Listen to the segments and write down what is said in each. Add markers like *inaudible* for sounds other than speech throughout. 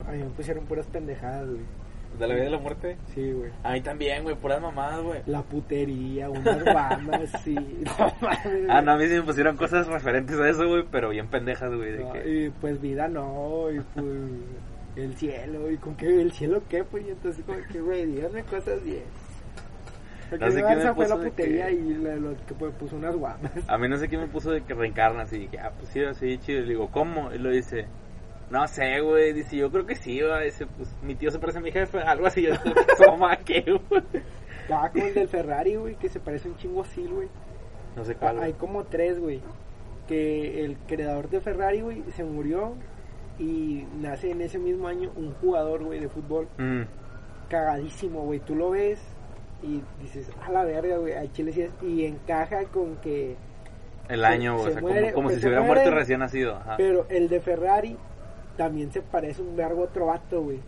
A mí me pusieron puras pendejadas, güey. ¿De la vida y la muerte? Sí, güey. A mí también, güey, puras mamadas, güey. La putería, unas bandas, *laughs* sí. No mames, Ah, no, a mí sí me pusieron cosas referentes a eso, güey, pero bien pendejas, güey. De No, que... Y pues vida no, y pues el cielo, y con qué, el cielo qué, pues, y entonces como que, güey, díganme cosas bien. Porque No sé me esa fue la puso de putería que- y la- lo que pues, puso unas guamas. A mí no sé qué me puso de que reencarnas y dije, ah, pues sí, así chido. Y le digo, ¿cómo? Y lo dice, no sé, güey. Dice, yo creo que sí, va. Dice, pues mi tío se parece a mi jefe, algo así. *laughs* Yo toma, ¿qué, güey? Estaba con el del Ferrari, güey, que se parece un chingo a Sil, güey. No sé cuál. Hay güey. como tres, güey. Que el creador de Ferrari, güey, se murió y nace en ese mismo año un jugador, güey, de fútbol Mm, cagadísimo, güey. Tú lo ves y dices, a la verga, güey, al chile sí es. Y encaja con que. el Se- año, güey. se O sea, como- muere, como, que si se se hubiera muere. muerto recién nacido. Ajá. Pero el de Ferrari también se parece un vergo a otro vato, güey.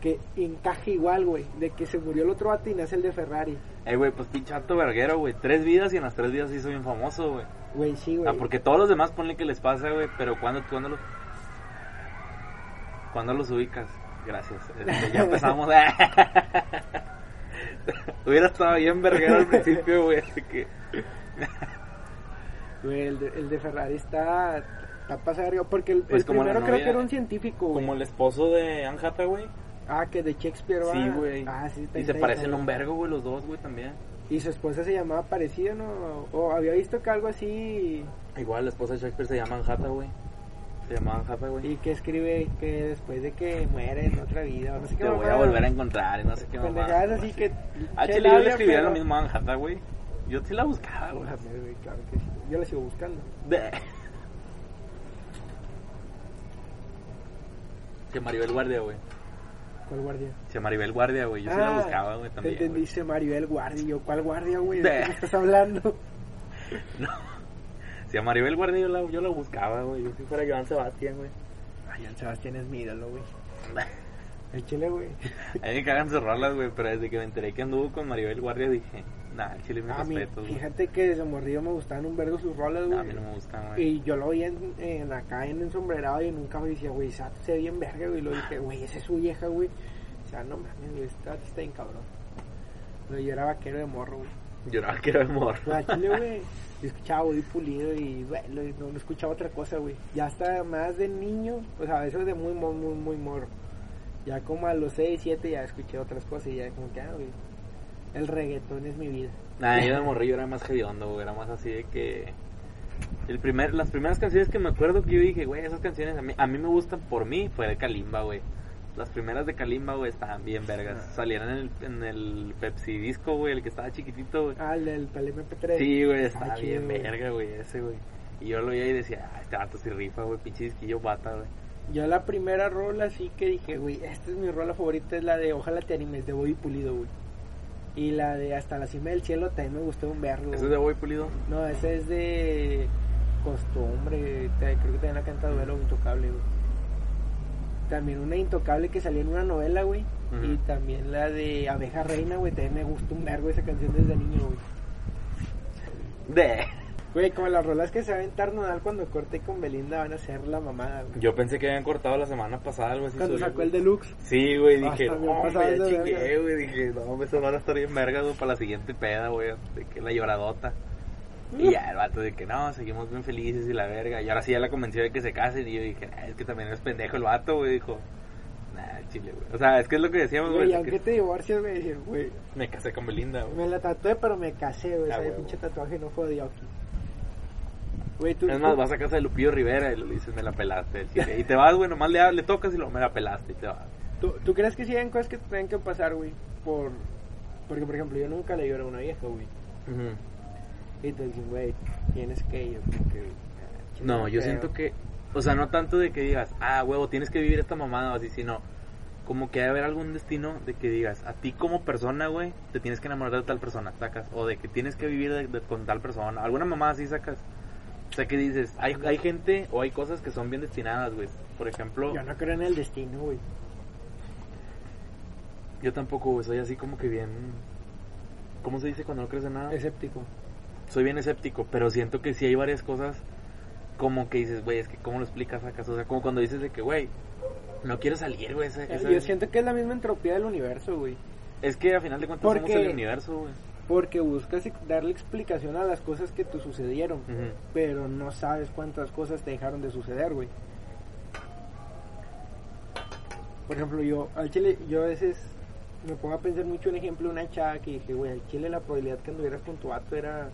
Que encaja igual, güey. De que se murió el otro vato y nace el de Ferrari. Eh, güey, pues pinche alto verguero, güey. Tres vidas y en las tres vidas sí soy bien famoso, güey. Güey, sí, güey. Ah, porque todos los demás ponle que les pasa, güey, pero cuando cuando los cuando los ubicas? Gracias. Este, ya *laughs* empezamos. *laughs* Hubiera estado bien verguero al principio, güey, así que Güey, el de, el de Ferrari está. Está de verga, Porque el, Pues el como primero creo que era un científico, güey. como el esposo de Anne Hathaway. Ah, que de Shakespeare, ¿va? Sí, güey. Ah, sí, está y se parecen un vergo, güey, los dos, güey, también. Y su esposa se llamaba parecida, ¿no? O había visto que algo así. Igual la esposa de Shakespeare se llama Anne Hathaway. Se llama Anne Hathaway. Y que escribe que después de que muere en otra vida, no sé qué Te voy a volver a encontrar no sé qué mamá. Así que. Ah, chile, yo le escribiría lo mismo a Anne Hathaway. Yo sí la buscaba, güey, claro que sí. Yo la sigo buscando. *laughs* Se Maribel Guardia, güey. ¿Cuál guardia? Se Maribel Guardia, güey. Yo sí la buscaba, güey, te también. entendí, dice Maribel Guardia. Yo, ¿cuál guardia, güey? ¿De qué me estás hablando? *laughs* No. Si a Maribel Guardia yo la, yo la buscaba, güey. Yo si fuera Joan Sebastián, güey. Ay, el Sebastián es mi ídolo, güey. *laughs* Échale, güey. A mí me cagan sus rolas, güey. Pero desde que me enteré que anduvo con Maribel Guardia dije, nah, chile me A mí, respeto, güey. fíjate que desde morrido me gustaban un vergo sus rolas, güey. A mí no me gustan, güey. Y yo lo vi en, en acá en ensombrerado y nunca me decía, güey, se ve bien verga, güey. Y lo dije, güey, esa es su vieja, güey. O sea, no mames, güey, esta está bien cabrón. Pero yo era vaquero de morro, güey. Que era amor. Pero a Chile, *laughs* güey, yo escuchaba Body Pulido y, güey, no, no escuchaba otra cosa, güey. Ya hasta más de niño, o sea, eso es de muy, muy, muy, muy morro. Ya como a los 6, 7 ya escuché otras cosas y ya como que, ah, güey, el reggaetón es mi vida. Nah, yo de morrillo era más hediondo, güey. Era más así de que. El primer, las primeras canciones que me acuerdo que yo dije, güey, esas canciones a mí, a mí me gustan por mí, fue de Kalimba, güey. Las primeras de Kalimba, güey, estaban bien vergas. Ah. Salieron en el, en el Pepsi Disco, güey, el que estaba chiquitito, güey. Ah, el del el MP3. Sí, güey, Está estaba chido, bien verga, güey, ese, güey. Y yo lo veía y decía, ah, este vato sí rifa, güey, pinche disquillo bata, güey. Yo la primera rola sí que dije, güey, esta es mi rola favorita, es la de Ojalá te animes, de Body Pulido, güey. Y la de Hasta la cima del cielo también me gustó un vergo. ¿Eso es de Boy Pulido? No, esa es de costumbre, creo que también la canta Duelo Intocable, güey. También una Intocable que salió en una novela, güey. Y también la de Abeja Reina, güey, también me gustó un vergo esa canción desde niño, güey. De. Güey, como las rolas que se va a aventar Nodal cuando corte con Belinda van a ser la mamada, güey. Yo pensé que habían cortado la semana pasada algo así. Cuando sacó güey. el deluxe. Sí, güey, dije, no, hombre, ya verga. güey, dije, no, esas van a estar bien vergas, güey, para la siguiente peda, güey, de que la lloradota. Y ya el vato de que no, seguimos bien felices y la verga. Y ahora sí ya la convenció de que se casen. Y yo dije, "Nah, es que también es pendejo el vato, güey. Dijo, nah, chile, güey. O sea, es que es lo que decíamos, Güey, y aunque que te divorcias, güey, decir, güey, Me casé con Belinda, güey. me la tatué, pero me casé, güey. Ah, pinche tatuaje no fue de aquí. Güey, tú. Es más, tú- vas a casa de Lupillo Rivera y le dices, me la pelaste. Y te vas, güey, nomás le, le tocas y lo me la pelaste y te vas. ¿Tú, tú crees que sí hay cosas que tienen que pasar, güey? Por... Porque, por ejemplo, yo nunca le lloré a una vieja, güey. Y te dicen, güey, tienes que ir. Como que, No, yo feo. siento que O sea, no tanto de que digas, ah, huevo, tienes que vivir esta mamada o así, sino como que hay haber algún destino de que digas, a ti como persona, güey, te tienes que enamorar de tal persona, sacas. O de que tienes que vivir de- de- con tal persona. Alguna mamada así sacas. O sea, que dices, hay, hay gente o hay cosas que son bien destinadas, güey. Por ejemplo, Yo no creo en el destino, güey. yo tampoco, güey, soy así como que bien... ¿Cómo se dice cuando no crees en nada? Escéptico. soy bien escéptico, pero siento que sí hay varias cosas como que dices, güey, es que cómo lo explicas acaso, o sea, como cuando dices de que, güey, no quiero salir, güey, Yo siento que es la misma entropía del universo, güey. es que a final de cuentas somos Porque- el universo, güey. Porque buscas darle explicación a las cosas que te sucedieron. Pero no sabes cuántas cosas te dejaron de suceder, güey. Por ejemplo, yo, al chile, yo a veces me pongo a pensar mucho en ejemplo de una chava que dije, güey, al chile la probabilidad que anduvieras con tu vato era...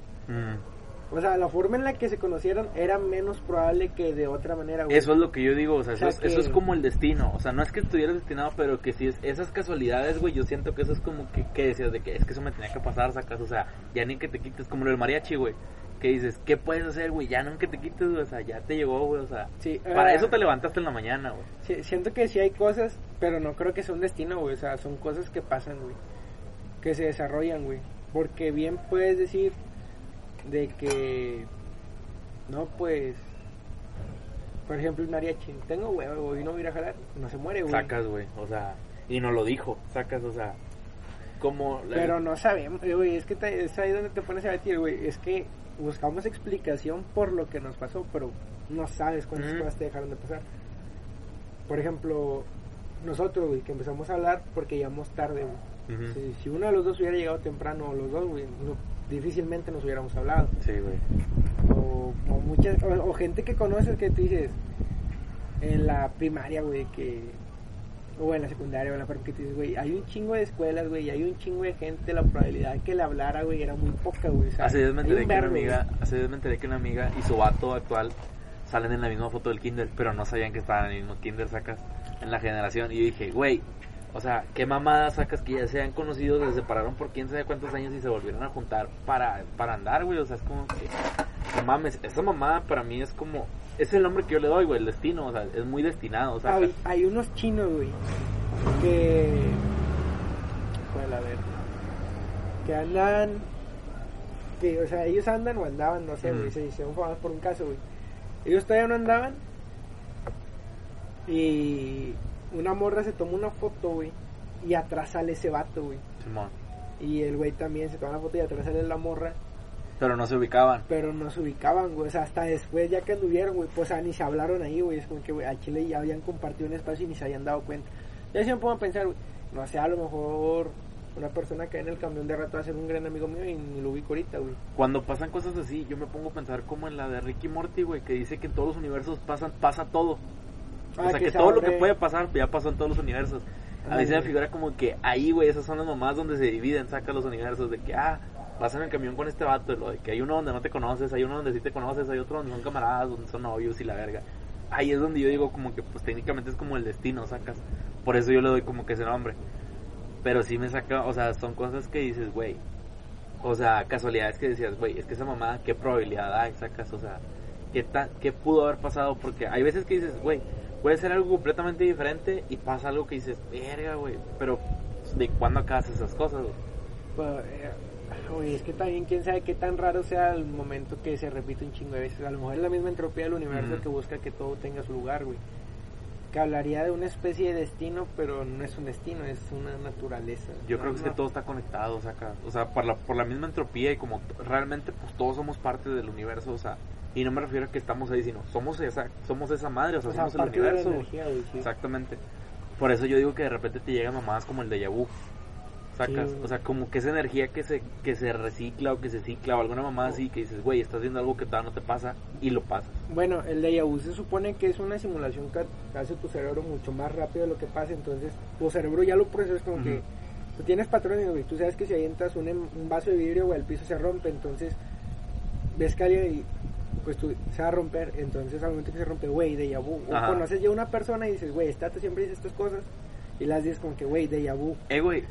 O sea, la forma en la que se conocieron era menos probable que de otra manera, güey. Eso es lo que yo digo, o sea, O eso, sea, que- eso es como el destino, o sea, no es que estuvieras destinado, pero que si es esas casualidades, güey, yo siento que eso es como que, que decías de que es que eso me tenía que pasar, sacas, o sea, ya ni que te quites, como lo del mariachi, güey, que dices, ¿qué puedes hacer, güey? Ya que te quites, güey, o sea, ya te llegó, güey, o sea, Sí, para eh, eso te levantaste en la mañana, güey. Sí, siento que sí hay cosas, pero no creo que sea un destino, güey. O sea, son cosas que pasan, güey. Que se desarrollan, güey. Porque bien puedes decir de que, no, pues, por ejemplo, el mariachi, tengo huevo, güey, no voy a jalar, no se muere, güey. Sacas, güey, o sea, y no lo dijo, sacas, o sea, como... la- Pero no sabemos, eh, güey, es que te- es ahí donde te pones a decir, güey, es que buscamos explicación por lo que nos pasó, pero no sabes cuántas Ujú. cosas te dejaron de pasar. Por ejemplo, nosotros, güey, que empezamos a hablar porque llegamos tarde, güey. Si, si uno de los dos hubiera llegado temprano, o los dos, güey, no- difícilmente nos hubiéramos hablado. Sí, güey. O, o, muchas, o, o gente que conoces que tú dices en la primaria, güey, que o en la secundaria o en la prepa que tú dices, güey, hay un chingo de escuelas, güey, y hay un chingo de gente, la probabilidad de que le hablara, güey, era muy poca, güey. Hace días me enteré un que una amiga, güey. hace días me enteré que una amiga y su vato actual salen en la misma foto del kinder, pero no sabían que estaban en el mismo kinder, sacas, en la generación. Y yo dije, güey, o sea, qué mamada sacas que ya se han conocido, se separaron por quién sabe cuántos años y se volvieron a juntar para, para andar, güey. O sea, es como que, no mames, esa mamada para mí es como, es el nombre que yo le doy, güey, el destino, o sea, es muy destinado, o sea, hay, hay unos chinos, güey, que. Pues a ver. Que andan. Que, o sea, ellos andan o andaban, no sé, güey, se hicieron famosos por un caso, güey. Ellos todavía no andaban. Y una morra se tomó una foto, güey. Y atrás sale ese vato, güey. Y el güey también se toma la foto y atrás sale la morra. pero no se ubicaban. Pero no se ubicaban, güey. O sea, hasta después, ya que anduvieron, güey, pues o sea, ni se hablaron ahí, güey. Es como que, güey, a Chile ya habían compartido un espacio y ni se habían dado cuenta. Ya siempre pongo a pensar, güey, no sé, a lo mejor una persona que en el camión de rato va a ser un gran amigo mío y ni lo ubico ahorita, güey. Cuando pasan cosas así, yo me pongo a pensar como en la de Ricky Morty, güey, que dice que en todos los universos pasan, pasa todo. Ah, o sea, que, todo lo que puede pasar ya pasó en todos los universos. A mí se me figura como que ahí, güey, esas son las mamás donde se dividen, saca los universos, de que, ah, vas en el camión con este vato, lo de que hay uno donde no te conoces, hay uno donde sí te conoces, hay otro donde son camaradas, donde son novios y la verga. Ahí es donde yo digo como que, pues técnicamente es como el destino, sacas. Por eso yo le doy como que ese nombre. Pero sí me saca, o sea, son cosas que dices, güey. O sea, casualidades que decías, güey, es que esa mamá, ¿qué probabilidad hay, sacas? O sea, ¿qué, ta- ¿qué pudo haber pasado? Porque hay veces que dices, güey, puede ser algo completamente diferente y pasa algo que dices, verga, güey. Pero, ¿de cuándo acá haces esas cosas, güey? Pues, eh, Oye, es que también quién sabe qué tan raro sea el momento que se repite un chingo de veces. A lo mejor es la misma entropía del universo Ujú. que busca que todo tenga su lugar, güey. Que hablaría de una especie de destino, pero no es un destino, es una naturaleza. Yo No, creo que es que no. todo está conectado, saca. O sea, por la, por la misma entropía y como realmente, pues todos somos parte del universo, o sea. Y no me refiero a que estamos ahí, sino somos esa, somos esa madre, o sea, O sea, somos el de universo. energía, güey, sí. Exactamente. Por eso yo digo que de repente te llegan mamadas como el de vu. Sacas, Sí. o sea, como que esa energía que se que se recicla o que se cicla o alguna mamada así que dices, güey, estás haciendo algo que todavía no te pasa y lo pasas. Bueno, el déjà vu se supone que es una simulación que hace tu cerebro mucho más rápido de lo que pasa, entonces tu cerebro ya lo procesa, es como Ujú. que tú tienes patrones, güey, tú sabes que si avientas un, em- un vaso de vidrio, güey, el piso se rompe, entonces ves que alguien y pues tú se va a romper, entonces al momento que se rompe, güey, déjà vu, o Ajá. conoces ya a una persona y dices, güey, esta te siempre dice estas cosas, y las dices como que, güey, déjà vu, Eh, güey,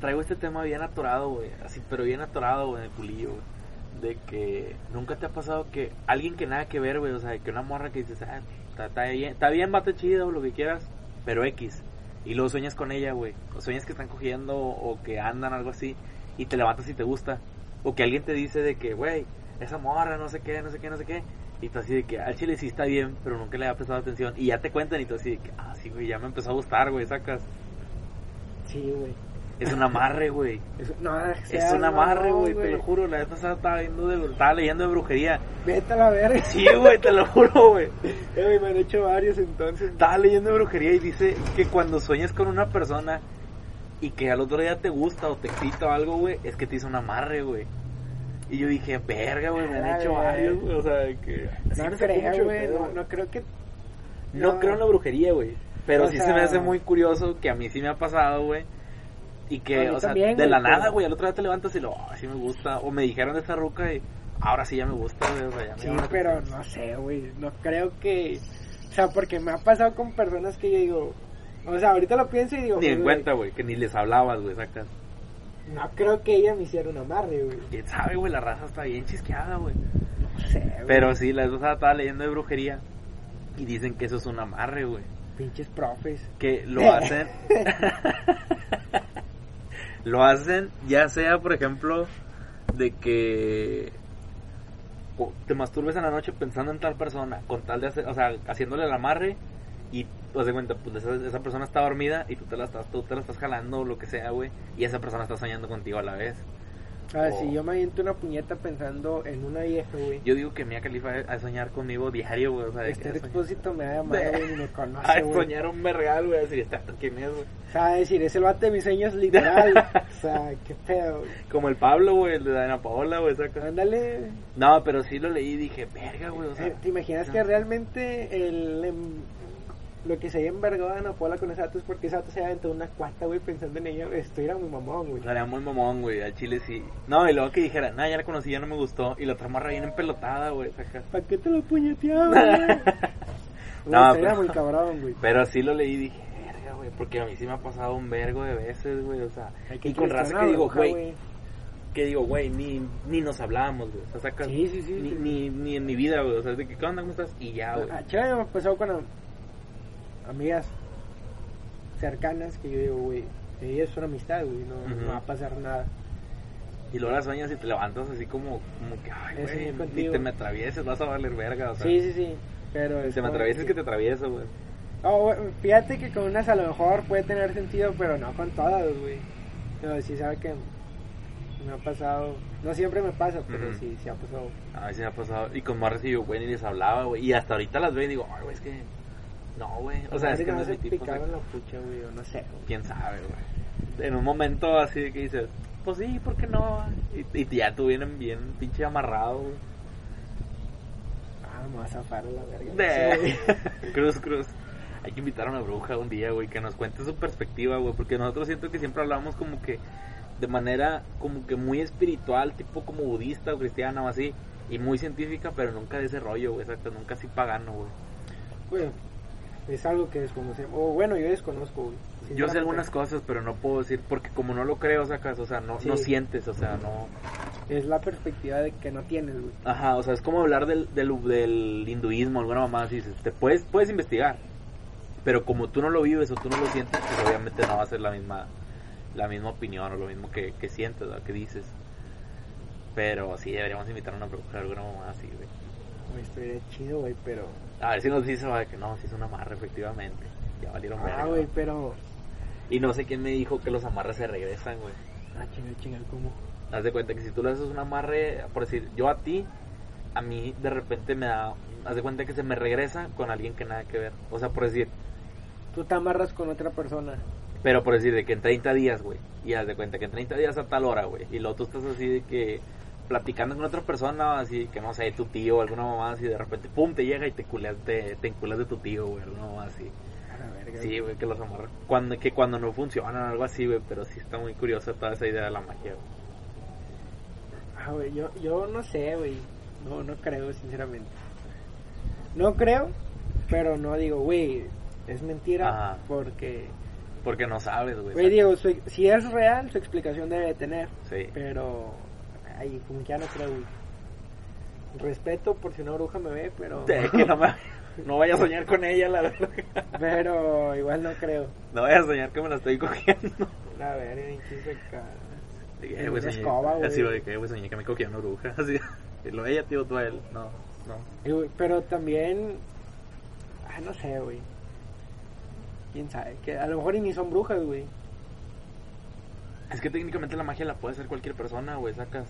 traigo este tema bien atorado, güey, así, pero bien atorado, güey, en el culillo, güey. De que nunca te ha pasado que alguien que nada que ver, güey, o sea, que una morra que dices, ah, está, bien, está bien, bate chido, lo que quieras, pero X. Y luego sueñas con ella, güey. O sueñas que están cogiendo o que andan, algo así. Y te levantas y te gusta. O que alguien te dice de que, güey, esa morra, no sé qué, no sé qué, no sé qué. Y tú así de que al chile sí está bien, pero nunca le había prestado atención. Y ya te cuentan y tú así de que, ah, sí, güey, ya me empezó a gustar, güey, sacas. Sí, güey. Es un amarre, güey. Es, no, Es un amarre, güey, te lo juro. La vez pasada estaba, viendo de, estaba leyendo de brujería. Vete a la verga. Sí, güey, te lo juro, güey. *laughs* Eh, me han hecho varios entonces. Estaba leyendo de brujería y dice que cuando sueñas con una persona y que al otro día te gusta o te excita o algo, güey, es que te hizo un amarre, güey. Y yo dije, verga, güey, me han hecho varios, güey. O sea, que. No, sí creo, güey. No, no creo que. No no. creo en la brujería, güey. Pero O sí sea- se me hace muy curioso que a mí sí me ha pasado, güey. Y que, o sea, también, de la nada, güey, al otro día te levantas y lo, "Ay, sí me gusta. O me dijeron de esa ruca y ahora sí ya me gusta, güey. O sea, ya me Sí, pero no sé, güey. No creo que. O sea, porque me ha pasado con personas que yo digo. O sea, ahorita lo pienso y digo. Ni en güey, cuenta, güey, que ni les hablabas, güey, sacas. No creo que ella me hiciera un amarre, güey. Quién sabe, güey, la raza está bien chisqueada, güey. No sé, güey. Pero sí, la vez pasada estaba leyendo de brujería y dicen que eso es un amarre, güey. Pinches profes. Que lo hacen. *laughs* lo hacen, ya sea, por ejemplo, de que te masturbes en la noche pensando en tal persona, con tal de hacer, o sea, haciéndole el amarre y pues de cuenta, pues esa, esa persona está dormida y tú te la estás, tú te la estás jalando o lo que sea, güey, y esa persona está soñando contigo a la vez. A ver, Oh. si yo me aviento una puñeta pensando en una vieja, güey. Yo digo que Mia Khalifa a soñar conmigo diario, güey, o sea, de Este a expósito me ha llamado, güey, ni me a *laughs* conoce, güey. soñar un vergal, güey, así está, ¿quién es, güey? O sea, decir, es el bate de mis sueños literal. *laughs* o sea, qué pedo, güey. Como el Pablo, güey, el de Dana Paola, güey, saca. Ándale. No, pero sí lo leí y dije, verga, güey, o sea. Eh, ¿Te imaginas que realmente el, em, lo que se haya envergado a Ana Paula con ese vato es porque ese vato se aventó una cuata, güey, pensando en ella? Esto era muy mamón, güey. Estaría muy mamón, güey, al chile sí. No, y luego que dijera, no, ya la conocí, ya no me gustó. Y la otra morra bien empelotada, güey, saca. ¿Para qué te lo puñeteaba, *laughs* güey? No, no, era pero- muy cabrón, güey. Pero sí lo leí y dije, verga, güey, porque a mí sí me ha pasado un vergo de veces, güey, o sea. Hay que Y con una que digo, güey, que digo, güey, ni, ni nos hablábamos, güey, o sea, sacas. Sí, sí, sí, Ni, ni, ni en mi vida, güey, o sea, de que, ¿qué onda, cómo estás? Y ya, güey. Ah, chévere, me con am- amigas cercanas que yo digo, güey, ella es una amistad, güey, no, va a pasar nada. Y luego las sueñas y te levantas así como, como que, ay, güey, ni contigo. te me atravieses, vas a valer verga, o sea. Sí, sí, sí. Pero Si te me atravieses, que- que te atravieso, güey. Oh, fíjate que con unas a lo mejor puede tener sentido, pero no con todas, güey. No, sí sabe que me ha pasado. No siempre me pasa, pero Ujú. sí, sí ha pasado. A veces me ha pasado. Y con y yo, güey, ni les hablaba, güey. Y hasta ahorita las veo y digo, ay, güey, es que. No, güey. O sea, es que no es se picaron la pucha, güey, o no sé. güey. Quién sabe, güey. En un momento así de que dices, pues sí, ¿por qué no? Y, y ya tú vienen bien pinche amarrado, güey. Ah, me vas a zafar a la verga. De- Sí, *laughs* cruz, cruz. Hay que invitar a una bruja un día, güey, que nos cuente su perspectiva, güey. Porque nosotros siento que siempre hablamos como que de manera como que muy espiritual, tipo como budista o cristiana o así. Y muy científica, pero nunca de ese rollo, güey. Exacto, nunca así pagano, güey. Güey, es algo que desconocemos. O bueno, yo desconozco, güey. Yo sé algunas cosas, pero no puedo decir, porque como no lo creo, sacas, o sea, no, sientes, o sea, no... Es la perspectiva de que no tienes, güey. Ajá, o sea, es como hablar del, del, del hinduismo, alguna mamá así, dices, te puedes, puedes investigar, pero como tú no lo vives o tú no lo sientes, pues obviamente no va a ser la misma, la misma opinión o lo mismo que, que sientes, ¿verdad? que dices. Pero sí, deberíamos invitar a una bruja, alguna mamá así, güey. Estaría chido, güey, pero. A ver si nos dice, va, que no, si es un amarre, efectivamente. Ya valieron Ah, güey, pero. Y no sé quién me dijo que los amarres se regresan, güey. Ah, chinga, chinga, ¿cómo? Haz de cuenta que si tú le haces un amarre, por decir, yo a ti, a mí de repente me da. Haz de cuenta que se me regresa con alguien que nada que ver. O sea, por decir, Tú te amarras con otra persona. pero por decir de que en 30 días, güey. Y haz de cuenta que en 30 días a tal hora, güey. Y luego tú estás así de que platicando con otra persona, así que no sé, tu tío o alguna mamá así, de repente, pum, te llega y te culeas, te, te enculas de tu tío, güey, alguna mamá así. Verga. Sí, güey, que los amarran. Cuando, que cuando no funcionan, algo así, güey. Pero sí está muy curiosa toda esa idea de la magia, güey. Ah, güey, yo, yo no sé, güey. No, no creo, sinceramente. No creo, pero no digo, güey, es mentira Ajá. porque... Porque no sabes, güey. Güey, digo, su- si es real, su explicación debe de tener, Sí. pero... Ay, como que ya no creo, güey. Respeto por si una bruja me ve, pero... Que no me- No vaya a soñar con ella, la verdad. Pero igual no creo. No vaya a soñar que me la estoy cogiendo. A ver, en chiste cara. De que, En eh, güey, una soñé- escoba, güey. Así, güey, que, güey, soñé que me cogía una bruja. *laughs* Así. Y lo ella, tío, tú a él. No, no. Pero también. Ah, no sé, güey. Quién sabe. Que a lo mejor ni son brujas, güey. Es que técnicamente la magia la puede hacer cualquier persona, güey, sacas.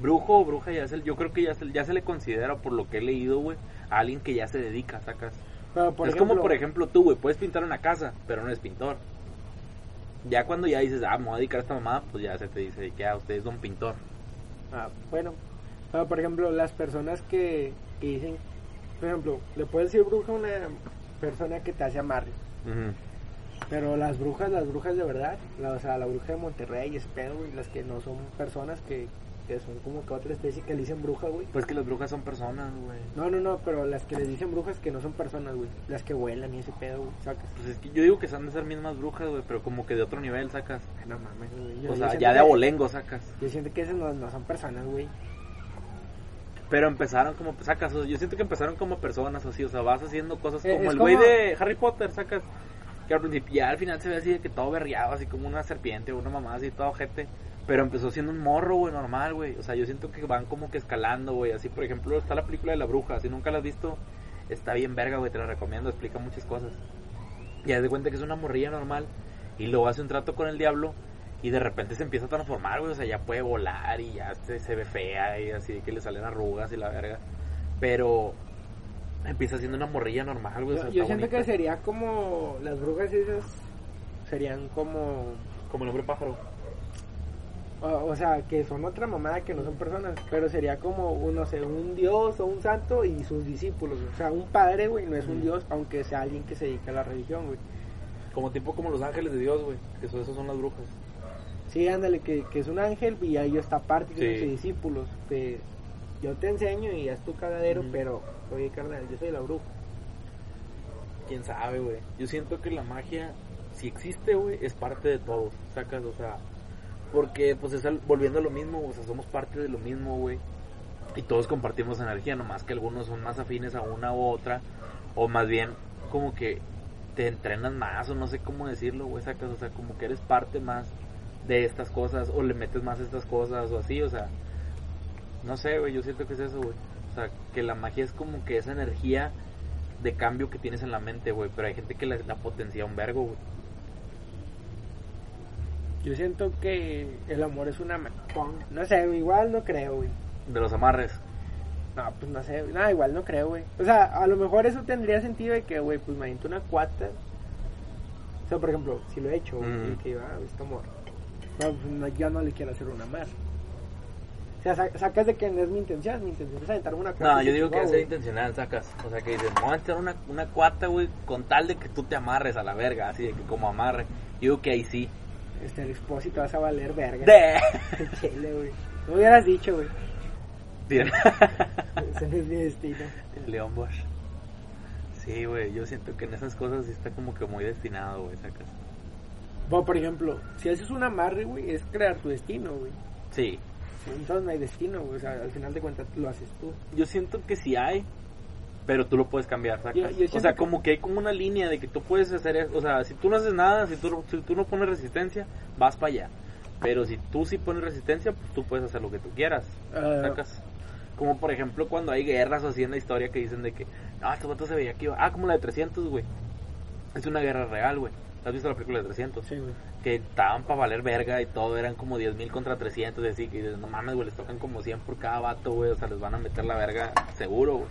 Brujo o bruja ya se, yo creo que ya se, ya se le considera por lo que he leído, güey, a alguien que ya se dedica, sacas. Pero por es ejemplo, como, por ejemplo, tú, güey, puedes pintar una casa, pero no eres pintor. Ya cuando ya dices, ah, me voy a dedicar a esta mamá, pues ya se te dice que ah, usted es don pintor. Ah, bueno. Pero por ejemplo, las personas que, que dicen. Por ejemplo, le puedes decir bruja a una persona que te hace amarre. Pero las brujas, las brujas de verdad, la, o sea, la bruja de Monterrey, ese pedo, güey, las que no son personas que, que son como que otra especie que le dicen bruja, güey. Pues que las brujas son personas, güey. No, no, no, pero las que les dicen brujas que no son personas, güey. Las que vuelan y ese pedo, güey, sacas. Pues es que yo digo que han de ser mismas brujas, güey, pero como que de otro nivel sacas. Ay, No mames, güey. Yo- O yo sea, ya de abolengo sacas. Yo siento que esas no, no son personas, güey. Pero empezaron como, sacas, yo siento que empezaron como personas así, o sea, vas haciendo cosas Eh, como es el güey como- de Harry Potter, sacas. Que al principio, al final se ve así de que todo berriado, así como una serpiente o una mamá así, todo ojete. Pero empezó siendo un morro, güey, normal, güey. O sea, yo siento que van como que escalando, güey. Así, por ejemplo, está la película de la bruja. Si nunca la has visto, está bien verga, güey. Te la recomiendo, explica muchas cosas. Y haz de cuenta que es una morrilla normal. Y luego hace un trato con el diablo. Y de repente se empieza a transformar, güey. O sea, ya puede volar y ya se ve fea y así que le salen arrugas y la verga. Pero empieza siendo una morrilla normal, güey. o Yo, sea, yo está siento que sería como. Las brujas esas serían como. Como el hombre pájaro. O, o sea, que son otra mamada que no son personas, pero sería como, un, no sé, un dios o un santo y sus discípulos. O sea, un padre, güey, no es un dios, aunque sea alguien que se dedica a la religión, güey. Como tipo como los ángeles de Dios, güey. Que eso, esos son las brujas. Sí, ándale, que, que es un ángel y ahí está parte de Sí. sus discípulos. Que yo te enseño y es tu cagadero, Ujú. pero, oye, carnal, yo soy la bruja. Quién sabe, güey. Yo siento que la magia, si existe, güey, es parte de todos. Sacas, o sea. Porque, pues, es al- volviendo a lo mismo, o sea, somos parte de lo mismo, güey. Y todos compartimos energía, nomás que algunos son más afines a una u otra. O más bien, como que te entrenas más, o no sé cómo decirlo, güey. Sacas, o sea, como que eres parte más de estas cosas, o le metes más a estas cosas, o así, o sea. No sé, güey, yo siento que es eso, güey. O sea, que la magia es como que esa energía de cambio que tienes en la mente, güey. Pero hay gente que la, la potencia un vergo, güey. Yo siento que el amor es una... No sé, güey, igual no creo, güey. De los amarres. No, pues no sé, no, igual no creo, güey. O sea, a lo mejor eso tendría sentido de que, güey, pues me aviento una cuata. O sea, por ejemplo, si lo he hecho, güey, Mm. y que ah, este amor. No, pues no, ya no le quiero hacer una más. Sea, sa- sacas de que no es mi intención, mi intención es aventarme una cuata. No, yo digo que ser güey. intencional, sacas. O sea, que dices, vamos a echar una, una cuata, güey, con tal de que tú te amarres a la verga, así de que como amarre. Yo digo que ahí sí. Este, el expósito vas a valer verga. De. *laughs* Chile, güey. No hubieras dicho, güey. Bien. *laughs* Ese no es mi destino. León Bosch. Sí, güey, yo siento que en esas cosas sí está como que muy destinado, güey, sacas. Bueno, por ejemplo, si haces un amarre, güey, es crear tu destino, güey. Sí. Entonces no hay destino, güey. O sea, al final de cuentas lo haces tú. Yo siento que sí hay, pero tú lo puedes cambiar, sacas. Yo- yo o sea, que- como que hay como una línea de que tú puedes hacer, eso. o sea, si tú no haces nada, si tú, si tú no pones resistencia, vas para allá. Pero si tú sí pones resistencia, pues tú puedes hacer lo que tú quieras. Ah, sacas. Como por ejemplo cuando hay guerras o así en la historia que dicen de que, no, este vato se veía iba, ah, como la de 300, güey. Es una guerra real, güey. ¿Has visto la película de 300? sí, güey. Que estaban para valer verga y todo, eran como 10.000 contra 300, y así que dices, no mames, güey, les tocan como 100 por cada vato, güey, o sea, les van a meter la verga seguro, güey.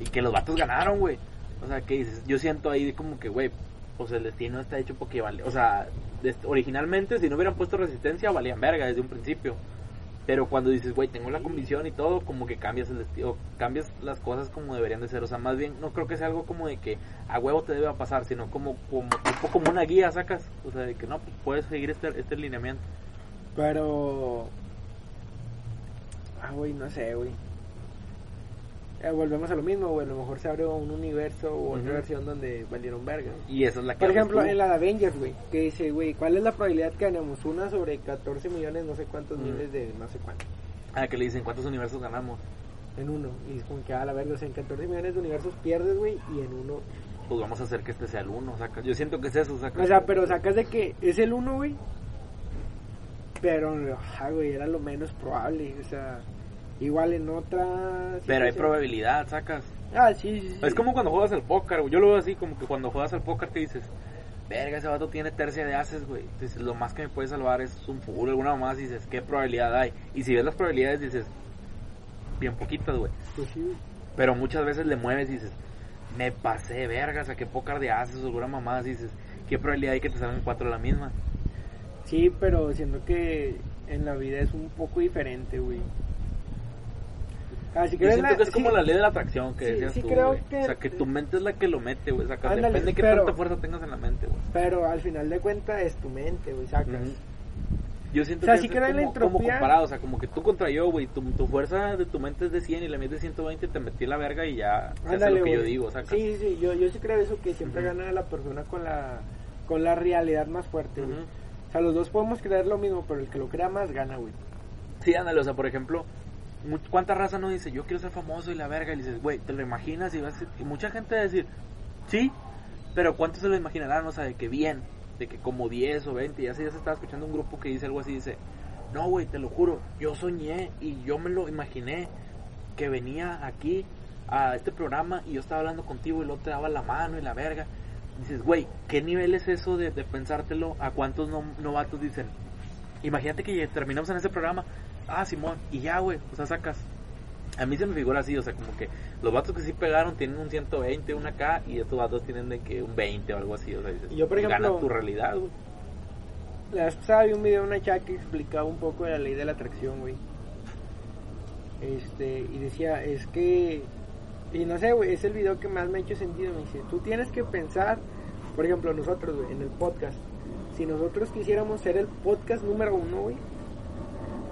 Y que los vatos ganaron, güey. O sea, que dices, yo siento ahí como que, güey, pues el destino está hecho porque vale, o sea, originalmente si no hubieran puesto resistencia valían verga desde un principio. Pero cuando dices, güey, tengo la convicción y todo, como que cambias el destino, cambias las cosas como deberían de ser. O sea, más bien, no creo que sea algo como de que a huevo te debe pasar, sino como, como, tipo como una guía sacas. O sea, de que no, pues puedes seguir este, este lineamiento. Pero. Ah, güey, no sé, güey. Eh, volvemos a lo mismo, güey. A lo mejor se abre un universo o otra versión donde valieron verga. Y esa es la que Por ejemplo, tú. en la de Avengers, güey, que dice, güey, ¿cuál es la probabilidad que ganemos? Una sobre 14 millones, no sé cuántos miles de no sé cuánto. Ah, que le dicen, ¿cuántos universos ganamos? En uno. Y es como que, a la verga, o sea, en 14 millones de universos pierdes, güey, y en uno. Pues vamos a hacer que este sea el uno, saca. Yo siento que es eso, saca. O sea, pero sacas de que es el uno, güey. Pero, ah, güey, era lo menos probable. O sea, igual en otra. Pero hay probabilidad, sacas. Ah, sí, sí, sí. Es como cuando juegas al póker, güey. Yo lo veo así, como que cuando juegas al póker te dices, verga, ese vato tiene tercia de haces, güey. Dices, lo más que me puede salvar es un full, alguna más. dices, ¿qué probabilidad hay? Y si ves las probabilidades, dices, bien poquitas, güey. Pues sí. Pero muchas veces le mueves y dices, me pasé, verga, saqué póker de haces o alguna mamá. Dices, ¿qué probabilidad hay que te salgan cuatro de la misma? Sí, pero siento que en la vida es un poco diferente, güey. Ah, si Yo siento la- que es como sí, la ley de la atracción que Sí, decías sí tú, creo que- O sea, que tu mente es la que lo mete, güey. Ándale, depende de qué pero- tanta fuerza tengas en la mente, güey. Pero al final de cuentas es tu mente, güey, sacas. Yo siento O sea, que es la como, como entropía. comparado, o sea, como que tú contra yo, güey, tu, tu fuerza de tu mente es de 100 y la mía es de 120, te metí la verga y ya se hace Ándale, lo que yo güey. digo, sacas. Sí, sí, yo, yo sí creo eso, que siempre gana la persona con la, con la realidad más fuerte, güey. O sea, los dos podemos creer lo mismo, pero el que lo crea más gana, güey. Sí, ándale, o sea, por ejemplo, ¿cuánta raza no dice, yo quiero ser famoso y la verga? Y dices, güey, te lo imaginas y. Y mucha gente va a decir, sí, pero ¿cuántos se lo imaginarán? O sea, de que bien, de que como 10 o 20, y ya se estaba escuchando un grupo que dice algo así, dice, no, güey, te lo juro, yo soñé y yo me lo imaginé que venía aquí a este programa y yo estaba hablando contigo y luego te daba la mano y la verga. Dices, güey, ¿qué nivel es eso de, de pensártelo? ¿A cuántos no- novatos dicen? Imagínate que terminamos en ese programa. Ah, Simón, y ya, güey, o sea, sacas. A mí se me figura así, o sea, como que los vatos que sí pegaron tienen un 120, un acá, y estos vatos tienen de que un 20 o algo así, o sea, dices, yo, por ejemplo- gana tu realidad, güey. La vez pasada vi un video de una chava que explicaba un poco de la ley de la atracción, güey. Este, y decía, es que, y no sé, güey, es el video que más me ha hecho sentido. Me dice, tú tienes que pensar, por ejemplo, nosotros, güey, en el podcast. Si nosotros quisiéramos ser el podcast número uno, güey,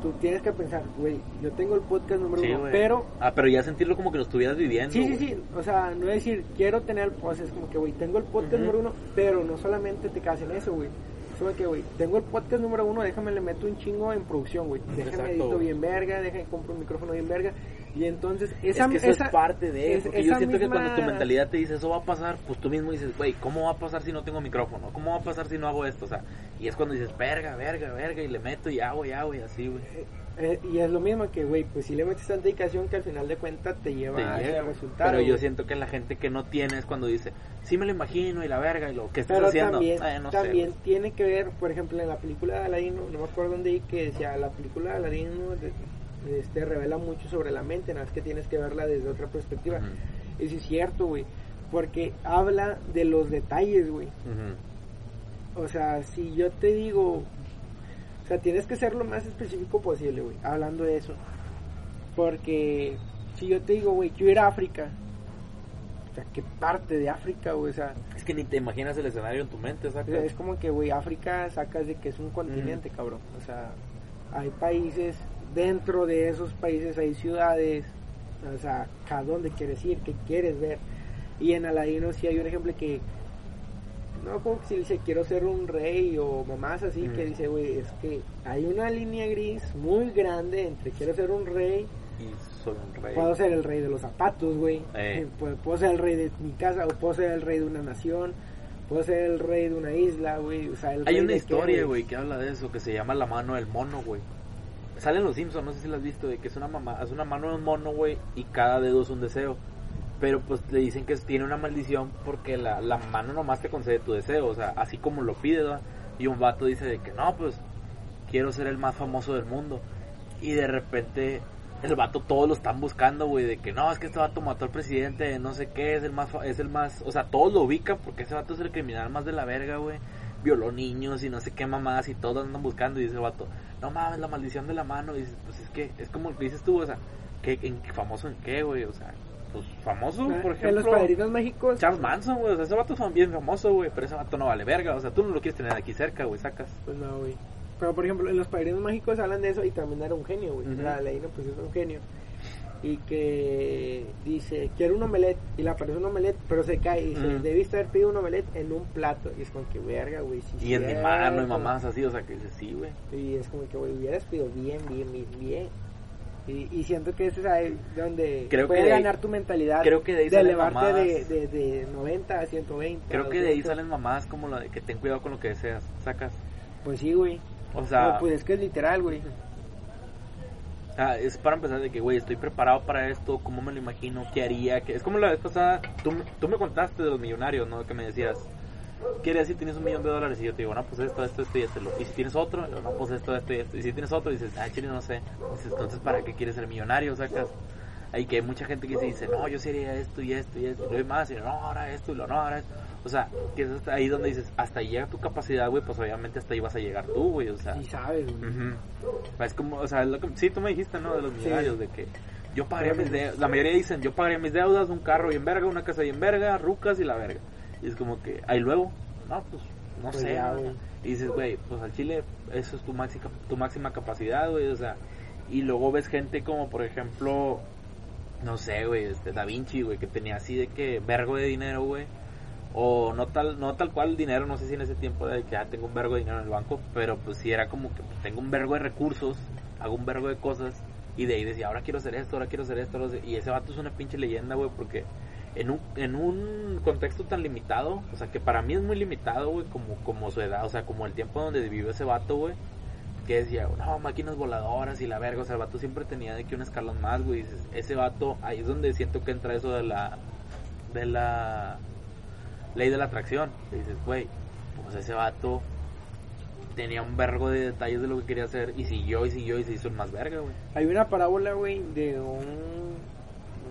tú tienes que pensar, güey, yo tengo el podcast número Sí, uno, güey. pero Ah, pero ya sentirlo como que lo estuvieras viviendo, Sí, sí, sí. O sea, no es decir, quiero tener el podcast. Es como que, güey, tengo el podcast número uno, pero no solamente te quedas en eso, güey. Es que, güey, tengo el podcast número uno, déjame le meto un chingo en producción, güey. Déjame Exacto, edito güey. bien verga, déjame compro un micrófono bien verga. Y entonces, esa es que eso esa- es parte de es- porque yo siento que misma- cuando tu mentalidad te dice eso va a pasar, pues tú mismo dices, güey, ¿cómo va a pasar si no tengo micrófono? ¿Cómo va a pasar si no hago esto? O sea, y es cuando dices, verga, verga, verga, y le meto y hago y hago y así, güey. Eh, y es lo mismo que, güey, pues si le metes tanta dedicación que al final de cuentas te lleva Te a ese llega, resultado. Pero yo siento que la gente que no tiene es cuando dice, sí me lo imagino y la verga y lo que estás Pero haciendo. también, no güey. tiene que ver, por ejemplo, en la película de Aladino, no me acuerdo dónde que decía, la película de Aladino este, revela mucho sobre la mente, nada más que tienes que verla desde otra perspectiva. Y sí es cierto, güey, porque habla de los detalles, güey. O sea, si yo te digo, o sea, tienes que ser lo más específico posible, güey, hablando de eso. Porque si yo te digo, güey, quiero ir a África, o sea, ¿qué parte de África, güey? O sea, Es que ni te imaginas el escenario en tu mente, O sea, es como que, güey, África sacas de que es un continente, cabrón. O sea, hay países, dentro de esos países hay ciudades, o sea, ¿a dónde quieres ir? ¿Qué quieres ver? Y en Aladino sí hay un ejemplo que, no como que si dice, quiero ser un rey o mamás así, Mm. que dice, güey, es que hay una línea gris muy grande entre quiero ser un rey, Y soy un rey. puedo ser el rey de los zapatos, güey, Eh. puedo, puedo ser el rey de mi casa o puedo ser el rey de una nación. Puedo ser el rey de una isla, güey. O sea, el Hay rey una historia, güey, que habla de eso, que se llama La mano del mono, güey. Sale en Los Simpsons, no sé si la has visto, de que es una, mamá, es una mano de un mono, güey, y cada dedo es un deseo. Pero pues le dicen que tiene una maldición porque la, la mano nomás te concede tu deseo, o sea, así como lo pides. Y un vato dice de que no, pues quiero ser el más famoso del mundo. Y de repente el vato todos lo están buscando, güey, de que no, es que este vato mató al presidente, no sé qué, es el más, es el más, o sea, todos lo ubican porque ese vato es el criminal más de la verga, güey. Violó niños y no sé qué mamadas y todos andan buscando y dice el vato, no mames, la maldición de la mano. Y dices, pues es que, es como lo que dices tú, o sea, ¿qué, en, ¿famoso en qué, güey? O sea, pues famoso, Ah, por en los ejemplo. padrinos mágicos. Charles Manson, güey, o sea, ese vato es bien famoso, güey, pero ese vato no vale verga, o sea, tú no lo quieres tener aquí cerca, güey, sacas. Pues no, güey. Pero por ejemplo, en los padrinos mágicos hablan de eso y también era un genio, güey. O sea, Leino pues es un genio. Y que dice, quiero un omelette. Y le aparece un omelette, pero se cae. Y dice, debiste haber pedido un omelette en un plato. Y es como que verga, güey. Y en mi mano y mamás así, o sea, que dices, sí, güey. Y es como que, güey, hubieras pedido bien, bien, bien, bien. Y, y siento que ese es ahí donde Creo que puede ahí- ganar tu mentalidad creo que de ahí de salen elevarte mamadas. de, de, de 90 a 120. Creo a que de ahí 200. salen mamadas como la de que ten cuidado con lo que deseas, sacas. Pues sí, güey. O sea, Pero, pues es que es literal, güey. ah, es para empezar de que, güey, estoy preparado para esto, cómo me lo imagino, qué haría, que es como la vez pasada, tú, tú me contaste de los millonarios, ¿no? Que me decías, ¿qué harías si tienes un millón de dólares? Y yo te digo, no, pues esto, esto, esto y esto. Y si tienes otro, no, pues esto, esto y esto. Y si tienes otro, dices, ah, chile, no sé. Dices, entonces, ¿para qué quieres ser millonario? Sacas. Hay que hay mucha gente que se dice, no, yo sería esto y esto y esto, y luego más, y no, ahora esto y lo no, ahora esto. O sea, que es hasta ahí donde dices, hasta ahí llega tu capacidad, güey, pues obviamente hasta ahí vas a llegar tú, güey, o sea. Y sabes, güey. Ujú. Es como, o sea, lo que, sí, tú me dijiste, ¿no? De los Sí. millonarios, de que yo pagaría mis deudas. La mayoría dicen, yo pagaría mis deudas, un carro bien verga, una casa bien verga, rucas y la verga. Y es como que, ahí luego, no, pues, no Pues sé. ya, ¿no? Y dices, güey, pues al chile, eso es tu máxima, tu máxima capacidad, güey, o sea. Y luego ves gente como, por ejemplo, no sé, güey, este, Da Vinci, güey, que tenía así de que vergo de dinero, güey. O no tal, no tal cual dinero, no sé si en ese tiempo de que ah, tengo un vergo de dinero en el banco, pero pues sí era como que pues, tengo un vergo de recursos, hago un vergo de cosas, y de ahí decía, ahora quiero hacer esto, ahora quiero hacer esto, y ese vato es una pinche leyenda, güey, porque en un, en un contexto tan limitado, o sea, que para mí es muy limitado, güey, como, como su edad, o sea, como el tiempo donde vivió ese vato, güey, que decía, no, máquinas voladoras y la verga, o sea, el vato siempre tenía de que un escalón más, güey, dices, ese vato, ahí es donde siento que entra eso de la, de la ley de la atracción, dices, güey, pues ese vato tenía un vergo de detalles de lo que quería hacer, y siguió, y siguió, y se hizo el más verga, güey. Hay una parábola, güey, de un,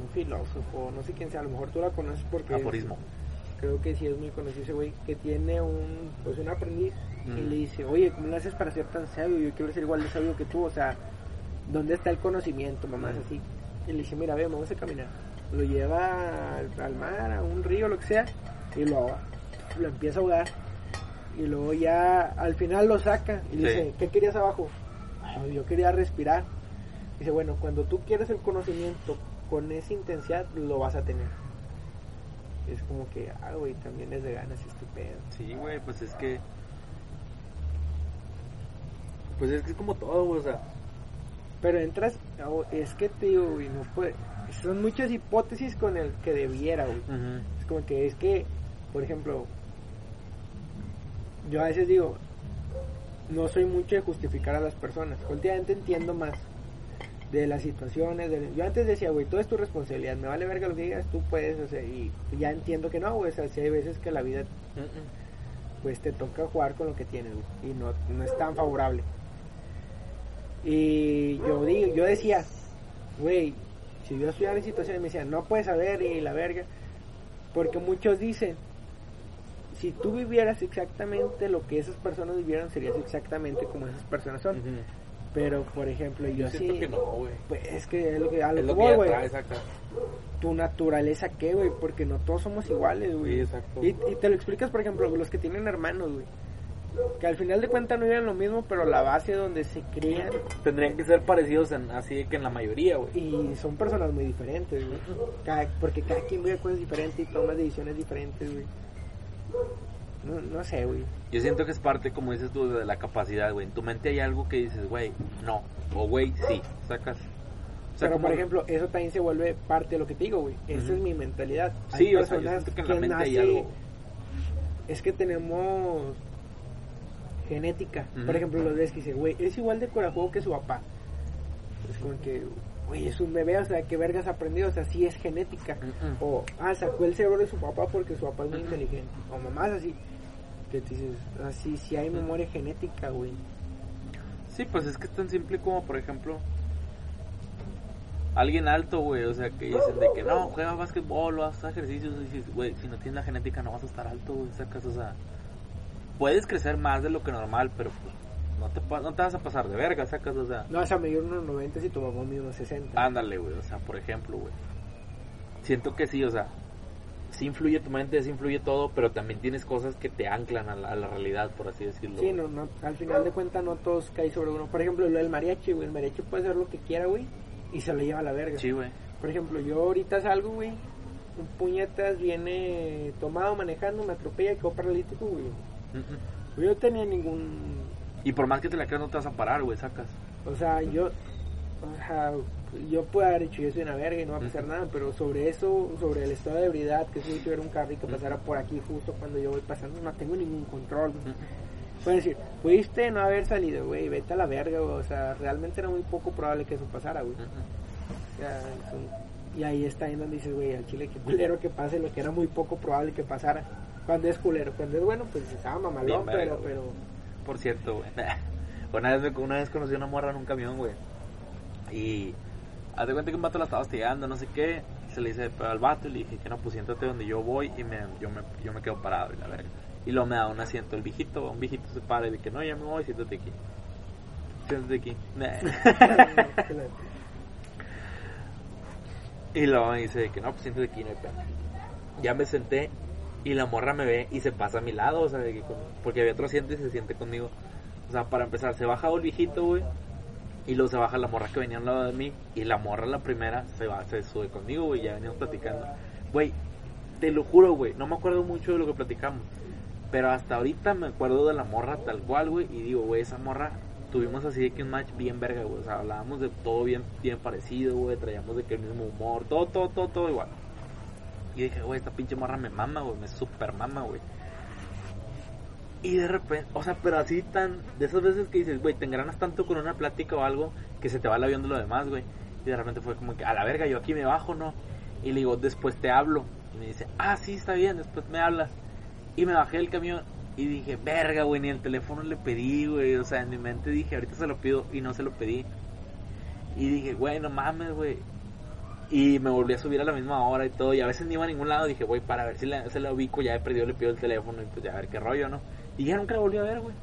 un filósofo, no sé quién sea, a lo mejor tú la conoces porque... Aforismo. Creo que sí es muy conocido ese güey, que tiene un, pues un aprendiz y Mm. le dice, oye, ¿cómo le haces para ser tan sabio? Yo quiero ser igual de sabio que tú, o sea, ¿dónde está el conocimiento, mamás? Mm. Así. Y le dice, mira, ve, vamos a caminar. Lo lleva al, al mar, a un río, lo que sea, y lo, lo empieza a ahogar. Y luego ya al final lo saca y le Sí. dice, ¿qué querías abajo? "Ay, yo quería respirar. Dice, bueno, cuando tú quieres el conocimiento con esa intensidad, lo vas a tener. Es como que, ah, güey, también es de ganas este pedo. Sí, güey, pues es que. Pues es que es como todo, o sea. Pero entras, oh, es que te digo, güey, no puede. Son muchas hipótesis con el que debiera, güey. Es como que es que, por ejemplo, yo a veces digo, no soy mucho de justificar a las personas. Últimamente entiendo más de las situaciones. de- yo antes decía, güey, todo es tu responsabilidad. Me vale verga lo que digas, tú puedes, o sea, y ya entiendo que no, güey. O sea, sí hay veces que la vida, pues te toca jugar con lo que tienes, y no, no es tan favorable. Y yo digo, yo decía, güey, si yo estuviera en situaciones me decían, no puedes saber y la verga, porque muchos dicen, si tú vivieras exactamente lo que esas personas vivieron, serías exactamente como esas personas son. Pero, por ejemplo, yo, Yo siento sí, que no, güey. pues es que es lo que, a lo Es que güey. Tu naturaleza, ¿qué, güey? Porque no todos somos iguales, güey. Sí, exacto. Y, y te lo explicas, por ejemplo, los que tienen hermanos, güey. Que al final de cuentas no viven lo mismo, pero la base donde se crían Tendrían que ser parecidos en, así que en la mayoría, güey. y son personas muy diferentes, güey. Cada- porque cada quien vive cosas diferentes y toma decisiones diferentes, güey. No, no sé, güey. Yo siento que es parte, como dices tú, de la capacidad, güey. En tu mente hay algo que dices, güey, no. O, güey, sí. Sacas. O sea, Pero, como- por ejemplo, eso también se vuelve parte de lo que te digo, güey. Esa es mi mentalidad. Sí, Hay o sea, yo siento que en la mente hay algo. Es que tenemos genética. Por ejemplo, los ves que dicen, güey, es igual de corajudo que su papá. Es como que, güey, es un bebé, o sea, ¿qué vergas aprendió? O sea, sí es genética. O, ah, sacó el cerebro de su papá porque su papá es muy inteligente. O mamás así. Que te dices, así, sí hay memoria genética, güey. Sí, pues es que es tan simple como, por ejemplo, alguien alto, güey, o sea, que dicen de que no, juega básquetbol o hace ejercicios, y dices, güey, si no tienes la genética no vas a estar alto, güey, sacas, o sea, puedes crecer más de lo que normal, pero pues no te, no te vas a pasar de verga, sacas, o sea, No vas a medir unos 90 si tu mamá mide unos 60. ándale, güey, o sea, por ejemplo, güey, siento que sí, o sea, sí influye tu mente, sí influye todo, pero también tienes cosas que te anclan a la, a la realidad, por así decirlo. Sí, no, no, al final de cuentas no todos caen sobre uno. Por ejemplo, lo del mariachi, güey. El mariachi puede hacer lo que quiera, güey. Y se lo lleva a la verga. Sí, güey. Por ejemplo, yo ahorita salgo, güey. Un puñetas viene tomado manejando, me atropella y quedo paralítico, güey. Mm-mm. Yo no tenía ningún. Y por más que te la creas no te vas a parar, güey, sacas. O sea, yo. O sea, yo puedo haber dicho, yo soy una verga y no va a pasar nada, pero sobre eso, sobre el estado de ebriedad, que si tuviera un carro y que pasara por aquí justo cuando yo voy pasando, no tengo ningún control. güey. Pueden decir, pudiste no haber salido, güey, vete a la verga, güey. O sea, realmente era muy poco probable que eso pasara, güey. O sea, eso- y ahí está ahí donde dices, güey, al chile, qué culero que pase lo que era muy poco probable que pasara. Cuando es culero, cuando es bueno, pues estaba mamalón, Bien pero, güey. pero. Por cierto, güey. *laughs* Una vez, una vez conocí a una morra en un camión, güey. Y haz de cuenta que un vato la estaba hostigando, no sé qué. Se le dice pero al vato y le dije que no, pues siéntate donde yo voy y me, yo, me, yo me quedo parado y la verga. Y luego me da un asiento el viejito, un viejito se para y dice que no, ya me voy, siéntate aquí. Siéntate aquí. *laughs* y luego me dice que no, pues siéntate aquí, no hay pedo. Ya me senté y la morra me ve y se pasa a mi lado, o sea, de que porque había otro asiento y se siente conmigo. O sea, para empezar, se baja el viejito, güey. Y luego se baja la morra que venía al lado de mí. Y la morra, la primera, se va, se sube conmigo, güey. Ya veníamos platicando. Güey, te lo juro, güey. No me acuerdo mucho de lo que platicamos. Pero hasta ahorita me acuerdo de la morra tal cual, güey. Y digo, güey, esa morra. Tuvimos así de que un match bien verga, güey. O sea, hablábamos de todo bien, bien parecido, güey. Traíamos de que el mismo humor. Todo, todo, todo, todo igual. Y dije, güey, esta pinche morra me mama, güey. Me super mama, güey. Y de repente, o sea, pero así tan, de esas veces que dices, güey, te engranas tanto con una plática o algo que se te va el avión de lo demás, güey. Y de repente fue como que, a la verga, yo aquí me bajo, ¿no? Y le digo, después te hablo. Y me dice, ah, sí, está bien, después me hablas. Y me bajé del camión y dije, verga, güey, ni el teléfono le pedí, güey. O sea, en mi mente dije, ahorita se lo pido y no se lo pedí. Y dije, güey, no mames, güey. Y me volví a subir a la misma hora y todo. Y a veces ni iba a ningún lado. Dije, güey, para ver si la, se la ubico. Ya he perdido, le pido el teléfono y pues ya a ver qué rollo, ¿no? Y ya nunca la volví a ver, güey.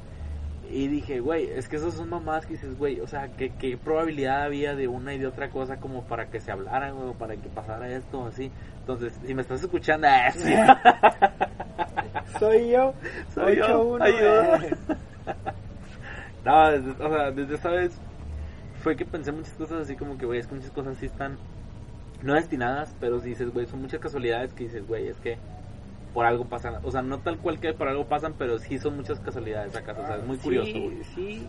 Y dije, güey, es que esos son mamás que dices, güey, o sea, ¿qué, ¿qué probabilidad había de una y de otra cosa como para que se hablaran, güey, o para que pasara esto o así? Entonces, si me estás escuchando, sí. *laughs* Soy yo, Soy yo, 8-1, ayuda. eh. no, desde, o sea, desde esa vez fue que pensé muchas cosas así como que, güey, es que muchas cosas sí están no destinadas, pero si dices, güey, son muchas casualidades que dices, güey, es que por algo pasan, o sea, no tal cual que por algo pasan, pero sí son muchas casualidades acaso, o sea, es muy curioso, Sí, güey. sí.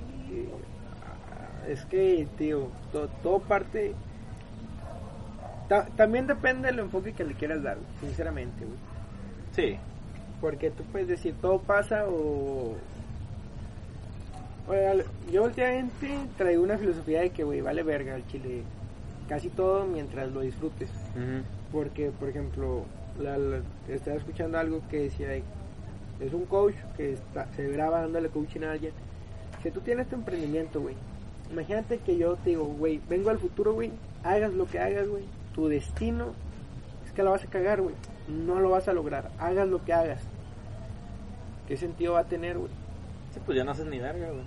Es que, tío, to- todo parte. ta- también depende del enfoque que le quieras dar, sinceramente, güey. Sí, Porque tú puedes decir todo pasa o. Al- yo últimamente traigo una filosofía de que, güey, vale verga el chile. Casi todo mientras lo disfrutes. Porque, por ejemplo, la, la- estaba escuchando algo que decía, de- es un coach que está, se graba dándole coaching a alguien. Que tú tienes tu emprendimiento, güey. Imagínate que yo te digo, güey, vengo al futuro, güey, hagas lo que hagas, güey. Tu destino es que la vas a cagar, güey. No lo vas a lograr. Hagas lo que hagas. ¿Qué sentido va a tener, güey? Sí, pues ya no haces ni verga, güey.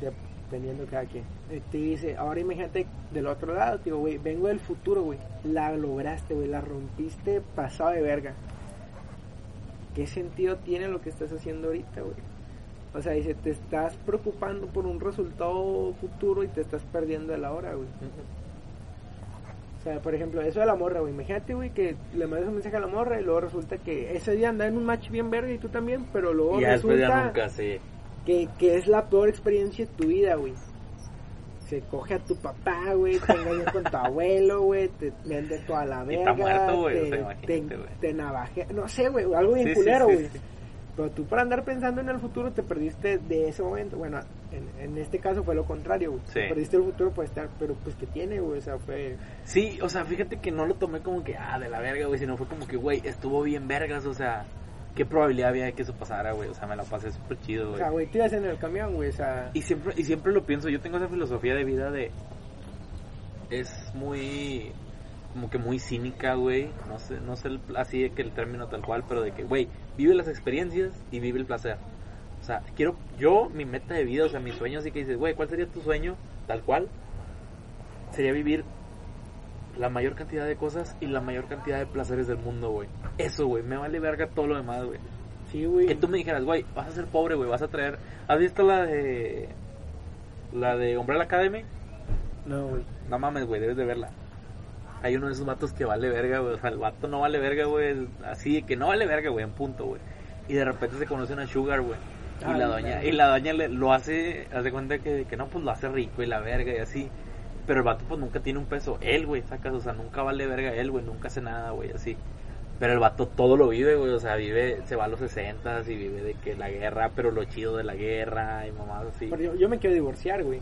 Dependiendo de cada quien. Eh, Te dice, ahora imagínate del otro lado, te digo, güey, vengo del futuro, güey. La lograste, güey, la rompiste pasado de verga. ¿Qué sentido tiene lo que estás haciendo ahorita, güey? O sea, dice, te estás preocupando por un resultado futuro y te estás perdiendo de la hora, güey. O sea, por ejemplo, eso de la morra, güey. Imagínate, güey, que le mandas un mensaje a la morra y luego resulta que ese día anda en un match bien verga y tú también, pero luego Y resulta ya nunca, sí. que, que es la peor experiencia de tu vida, güey. Se coge a tu papá, güey, te engaña con tu abuelo, güey, te vende toda la Y verga. está muerto, güey, o te, sea, te, güey. te navaje- no sé, güey, algo bien Sí, culero, güey. sí. Pero tú para andar pensando en el futuro te perdiste de ese momento. Bueno, en, en este caso fue lo contrario, güey. Perdiste el futuro por estar, pero pues que tiene, güey, o sea, fue... Sí, o sea, fíjate que no lo tomé como que, ah, de la verga, güey, sino fue como que, güey, estuvo bien vergas, o sea, qué probabilidad había de que eso pasara, güey, o sea, me la pasé súper chido, O güey. sea, güey, tú ibas en el camión, güey, o sea... Y siempre, y siempre lo pienso, yo tengo esa filosofía de vida de, es muy, como que muy cínica, güey, no sé, no sé el- así de que el término tal cual, pero de que, güey, vive las experiencias y vive el placer. O sea, quiero, yo, mi meta de vida, o sea, mi sueño, así que dices, güey, ¿cuál sería tu sueño? Tal cual, sería vivir la mayor cantidad de cosas y la mayor cantidad de placeres del mundo, güey. Eso, güey, me vale verga todo lo demás, güey. Sí, güey. Que tú me dijeras, güey, vas a ser pobre, güey, vas a traer... ¿Has visto la de... La de Umbrella Academy? No, güey. No mames, güey, debes de verla. Hay uno de esos vatos que vale verga, güey. O sea, el vato no vale verga, güey. Así que no vale verga, güey, en punto, güey. Y de repente se conoce una Sugar, güey. Y Ay, la doña, y la doña le- lo hace, hace cuenta que, que no, pues lo hace rico y la verga y así. Pero el vato pues nunca tiene un peso. Él, güey, sacas, o sea, nunca vale verga él, güey, nunca hace nada, güey, así. Pero el vato todo lo vive, güey, o sea, vive, se va a los 60 y vive de que la guerra, pero lo chido de la guerra y mamás así. Pero yo, yo me quiero divorciar, güey.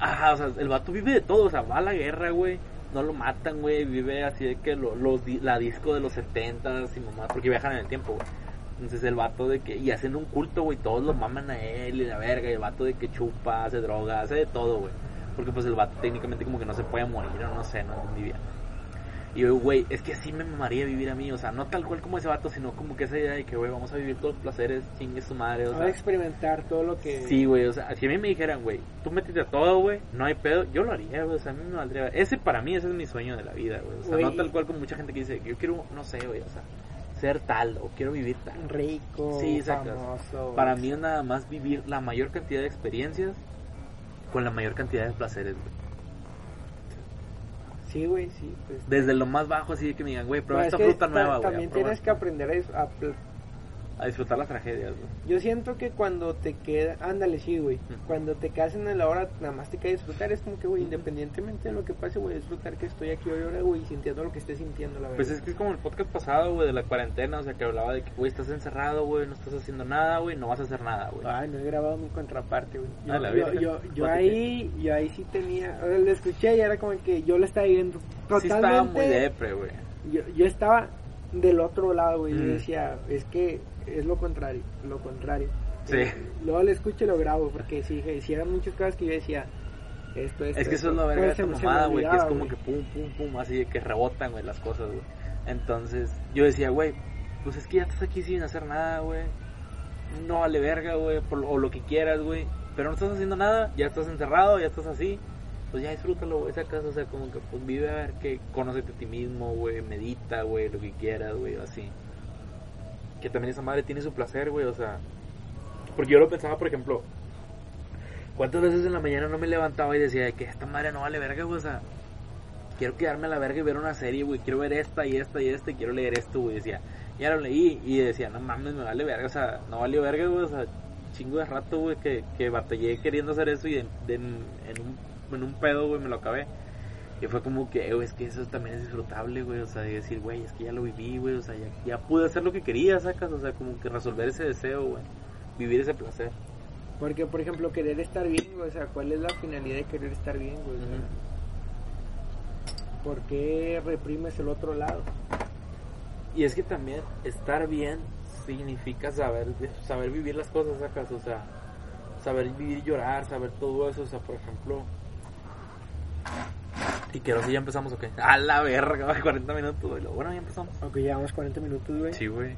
Ajá, o sea, el vato vive de todo, o sea, va a la guerra, güey. No lo matan, güey. Vive así de que lo, la disco de los 70 y mamá, porque viajan en el tiempo, güey. Entonces el vato de que, y hacen un culto, güey, todos lo maman a él y la verga, y el vato de que chupa, hace droga, hace de todo, güey. Porque pues el vato técnicamente como que no se puede morir, o no sé, no entendí bien. Y yo, güey, es que así me mamaría vivir a mí, o sea, no tal cual como ese vato, sino como que esa idea de que, güey, vamos a vivir todos los placeres, chingue su madre, o Vamos sea. a experimentar todo lo que... Sí, güey, o sea, si a mí me dijeran, güey, tú métete a todo, güey, no hay pedo, yo lo haría, güey, o sea, a mí me valdría. Ese para mí, ese es mi sueño de la vida, güey. O sea, Güey. no tal cual como mucha gente que dice, yo quiero, no sé, güey, o sea, ser tal, o quiero vivir tal. Rico, Sí, famoso. Para mí es nada más vivir la mayor cantidad de experiencias con la mayor cantidad de placeres, güey. Sí, güey, sí. Pues. Desde lo más bajo, así que me digan, güey, prueba Pero es esta fruta ta- nueva, güey. También tienes que aprender a, a disfrutar las tragedias, güey. Yo siento que cuando te queda, ándale, sí, güey. Mm. Cuando te quedas en la hora, nada más te queda disfrutar. Es como que, güey, independientemente de lo que pase, voy a disfrutar que estoy aquí hoy ahora, güey, sintiendo lo que esté sintiendo, la verdad. Pues es que es como el podcast pasado, güey, de la cuarentena, o sea, que hablaba de que, güey, estás encerrado, güey, no estás haciendo nada, güey, no vas a hacer nada, güey. Ay, no he grabado mi contraparte, güey. Yo, Ah, yo, verga. yo, yo Platiqué. ahí, yo ahí sí tenía, o sea, lo escuché y era como que yo lo estaba viendo Sí totalmente. estaba muy depre, güey. yo, yo estaba del otro lado, güey. Yo Mm. decía, es que es lo contrario, lo contrario. Sí. Eh, luego lo escucho y lo grabo, porque si eran muchas cosas que yo decía, esto, esto. Es que eso es esto. verga esta me mamada, güey, que es como que pum, pum, pum, así de que rebotan, güey, las cosas, güey. Entonces, yo decía, güey, pues es que ya estás aquí sin hacer nada, güey. No vale verga, güey, o lo que quieras, güey. Pero no estás haciendo nada, ya estás encerrado, ya estás así. Pues ya disfrútalo, güey, esa casa, o sea, como que pues vive a ver que conócete a ti mismo, güey, medita, güey, lo que quieras, güey, así. Que también esa madre tiene su placer, güey, o sea. Porque yo lo pensaba, por ejemplo, ¿Cuántas veces en la mañana no me levantaba y decía que esta madre no vale verga, güey? O sea, quiero quedarme a la verga y ver una serie, güey. Quiero ver esta y esta y esta y quiero leer esto, güey. Decía, ya lo leí y decía, no mames, me vale verga. O sea, no valió verga, güey. O sea, chingo de rato, güey, que, que batallé queriendo hacer eso y de- en un, en un pedo, güey, me lo acabé. Y fue como que, güey, es que eso también es disfrutable, güey. O sea, de decir, güey, es que ya lo viví, güey. O sea, ya, ya pude hacer lo que quería, sacas. O sea, como que resolver ese deseo, güey. Vivir ese placer. Porque, por ejemplo, querer estar bien, güey, o sea, ¿cuál es la finalidad de querer estar bien, güey? ¿Por qué reprimes el otro lado? Y es que también estar bien significa saber saber vivir las cosas, sacas, o sea, saber vivir, llorar, saber todo eso, o sea, por ejemplo. Y que ahora sí ya empezamos, ok. A la verga, 40 minutos, güey. Bueno, ya empezamos. Aunque llevamos 40 minutos, güey. Sí, güey.